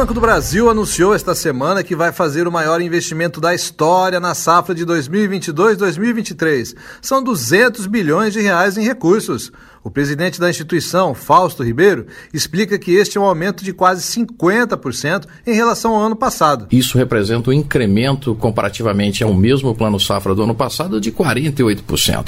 Banco do Brasil anunciou esta semana que vai fazer o maior investimento da história na safra de 2022-2023. São 200 bilhões de reais em recursos. O presidente da instituição, Fausto Ribeiro, explica que este é um aumento de quase 50% em relação ao ano passado. Isso representa um incremento comparativamente ao mesmo plano safra do ano passado de 48%.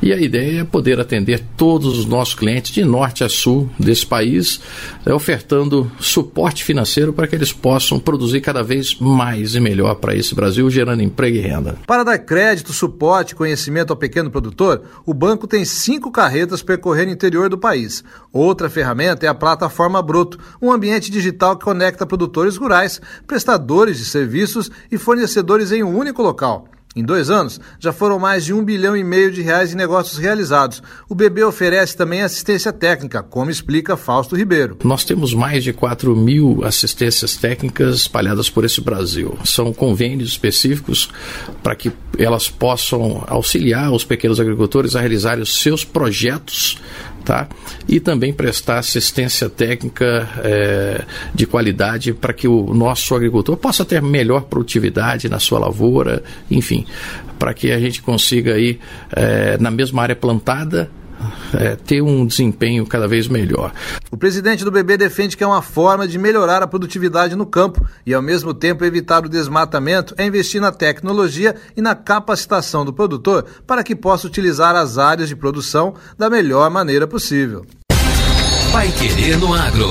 E a ideia é poder atender todos os nossos clientes de norte a sul desse país, é, ofertando suporte financeiro para que eles possam produzir cada vez mais e melhor para esse Brasil, gerando emprego e renda. Para dar crédito, suporte e conhecimento ao pequeno produtor, o banco tem cinco carretas percorrendo o interior do país. Outra ferramenta é a plataforma Broto, um ambiente digital que conecta produtores rurais, prestadores de serviços e fornecedores em um único local. Em dois anos, já foram mais de um bilhão e meio de reais em negócios realizados. O BB oferece também assistência técnica, como explica Fausto Ribeiro. Nós temos mais de 4 mil assistências técnicas espalhadas por esse Brasil. São convênios específicos para que elas possam auxiliar os pequenos agricultores a realizarem os seus projetos tá? E também prestar assistência técnica é, de qualidade para que o nosso agricultor possa ter melhor produtividade na sua lavoura, enfim, para que a gente consiga aí é, na mesma área plantada é, ter um desempenho cada vez melhor. O presidente do BB defende que é uma forma de melhorar a produtividade no campo e, ao mesmo tempo, evitar o desmatamento é investir na tecnologia e na capacitação do produtor para que possa utilizar as áreas de produção da melhor maneira possível. Vai querer no agro.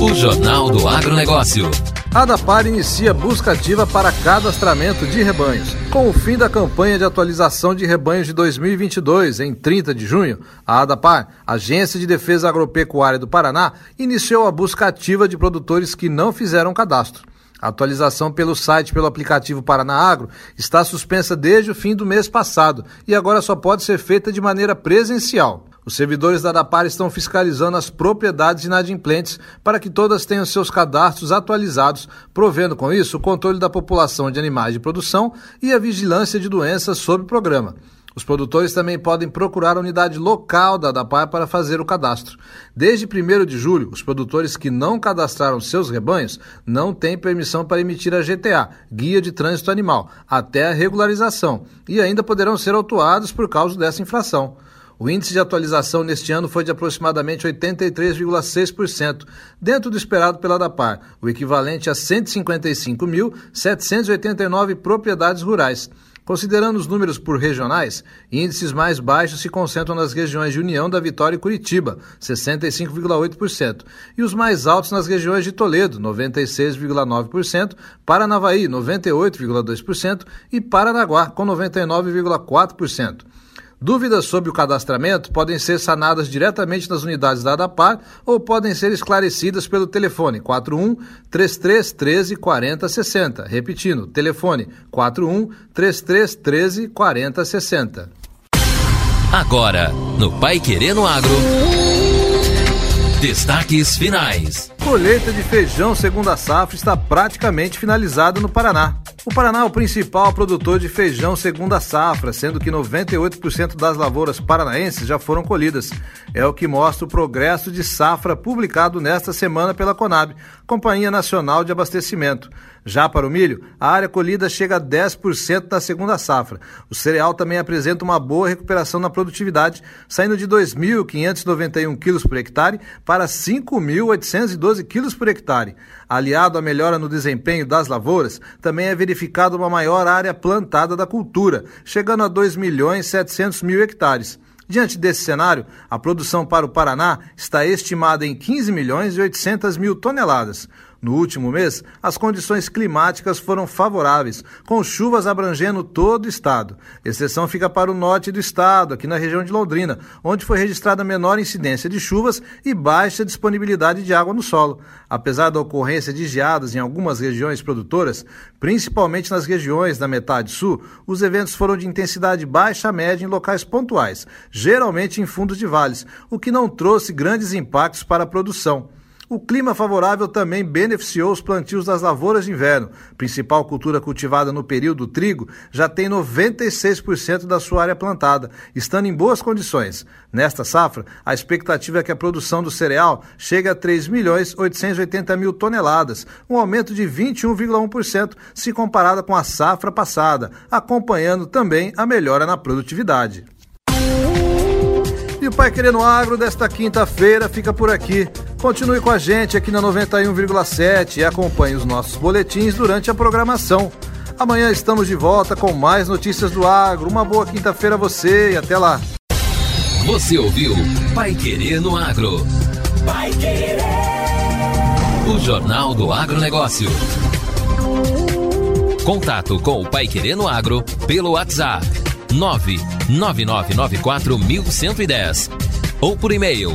O Jornal do Agronegócio. A ADAPAR inicia busca ativa para cadastramento de rebanhos. Com o fim da campanha de atualização de rebanhos de 2022, em 30 de junho, a ADAPAR, Agência de Defesa Agropecuária do Paraná, iniciou a busca ativa de produtores que não fizeram cadastro. A atualização pelo site pelo aplicativo Paraná Agro está suspensa desde o fim do mês passado e agora só pode ser feita de maneira presencial. Os servidores da ADAPAR estão fiscalizando as propriedades inadimplentes para que todas tenham seus cadastros atualizados, provendo com isso o controle da população de animais de produção e a vigilância de doenças sob o programa. Os produtores também podem procurar a unidade local da ADAPAR para fazer o cadastro. Desde 1 de julho, os produtores que não cadastraram seus rebanhos não têm permissão para emitir a GTA, Guia de Trânsito Animal, até a regularização, e ainda poderão ser autuados por causa dessa infração. O índice de atualização neste ano foi de aproximadamente 83,6%, dentro do esperado pela DAPAR, o equivalente a 155.789 propriedades rurais. Considerando os números por regionais, índices mais baixos se concentram nas regiões de União da Vitória e Curitiba, 65,8%, e os mais altos nas regiões de Toledo, 96,9%, Paranavaí, 98,2% e Paranaguá, com 99,4%. Dúvidas sobre o cadastramento podem ser sanadas diretamente nas unidades da ADAPAR ou podem ser esclarecidas pelo telefone 41 3313 4060. Repetindo, telefone 41 3313 4060. Agora, no Pai Querendo Agro. Destaques finais. Colheita de feijão segunda safra está praticamente finalizada no Paraná. O Paraná é o principal produtor de feijão segunda safra, sendo que 98% das lavouras paranaenses já foram colhidas. É o que mostra o progresso de safra publicado nesta semana pela Conab, Companhia Nacional de Abastecimento. Já para o milho, a área colhida chega a 10% da segunda safra. O cereal também apresenta uma boa recuperação na produtividade, saindo de 2.591 quilos por hectare para 5.812 quilos por hectare. Aliado à melhora no desempenho das lavouras, também é uma maior área plantada da cultura, chegando a 2 milhões 700 mil hectares. Diante desse cenário, a produção para o Paraná está estimada em 15 milhões e 800 mil toneladas. No último mês, as condições climáticas foram favoráveis, com chuvas abrangendo todo o estado. Exceção fica para o norte do estado, aqui na região de Londrina, onde foi registrada menor incidência de chuvas e baixa disponibilidade de água no solo. Apesar da ocorrência de geadas em algumas regiões produtoras, principalmente nas regiões da metade sul, os eventos foram de intensidade baixa a média em locais pontuais, geralmente em fundos de vales, o que não trouxe grandes impactos para a produção. O clima favorável também beneficiou os plantios das lavouras de inverno. Principal cultura cultivada no período, trigo, já tem 96% da sua área plantada, estando em boas condições. Nesta safra, a expectativa é que a produção do cereal chegue a 3 milhões 880 mil toneladas, um aumento de 21,1% se comparada com a safra passada, acompanhando também a melhora na produtividade. E o Pai Querendo Agro desta quinta-feira fica por aqui. Continue com a gente aqui na 91,7 e acompanhe os nossos boletins durante a programação. Amanhã estamos de volta com mais notícias do agro. Uma boa quinta-feira a você e até lá. Você ouviu Pai Querer no Agro. Pai Querer. O Jornal do Agronegócio. Contato com o Pai Querer no Agro pelo WhatsApp 999941110 ou por e-mail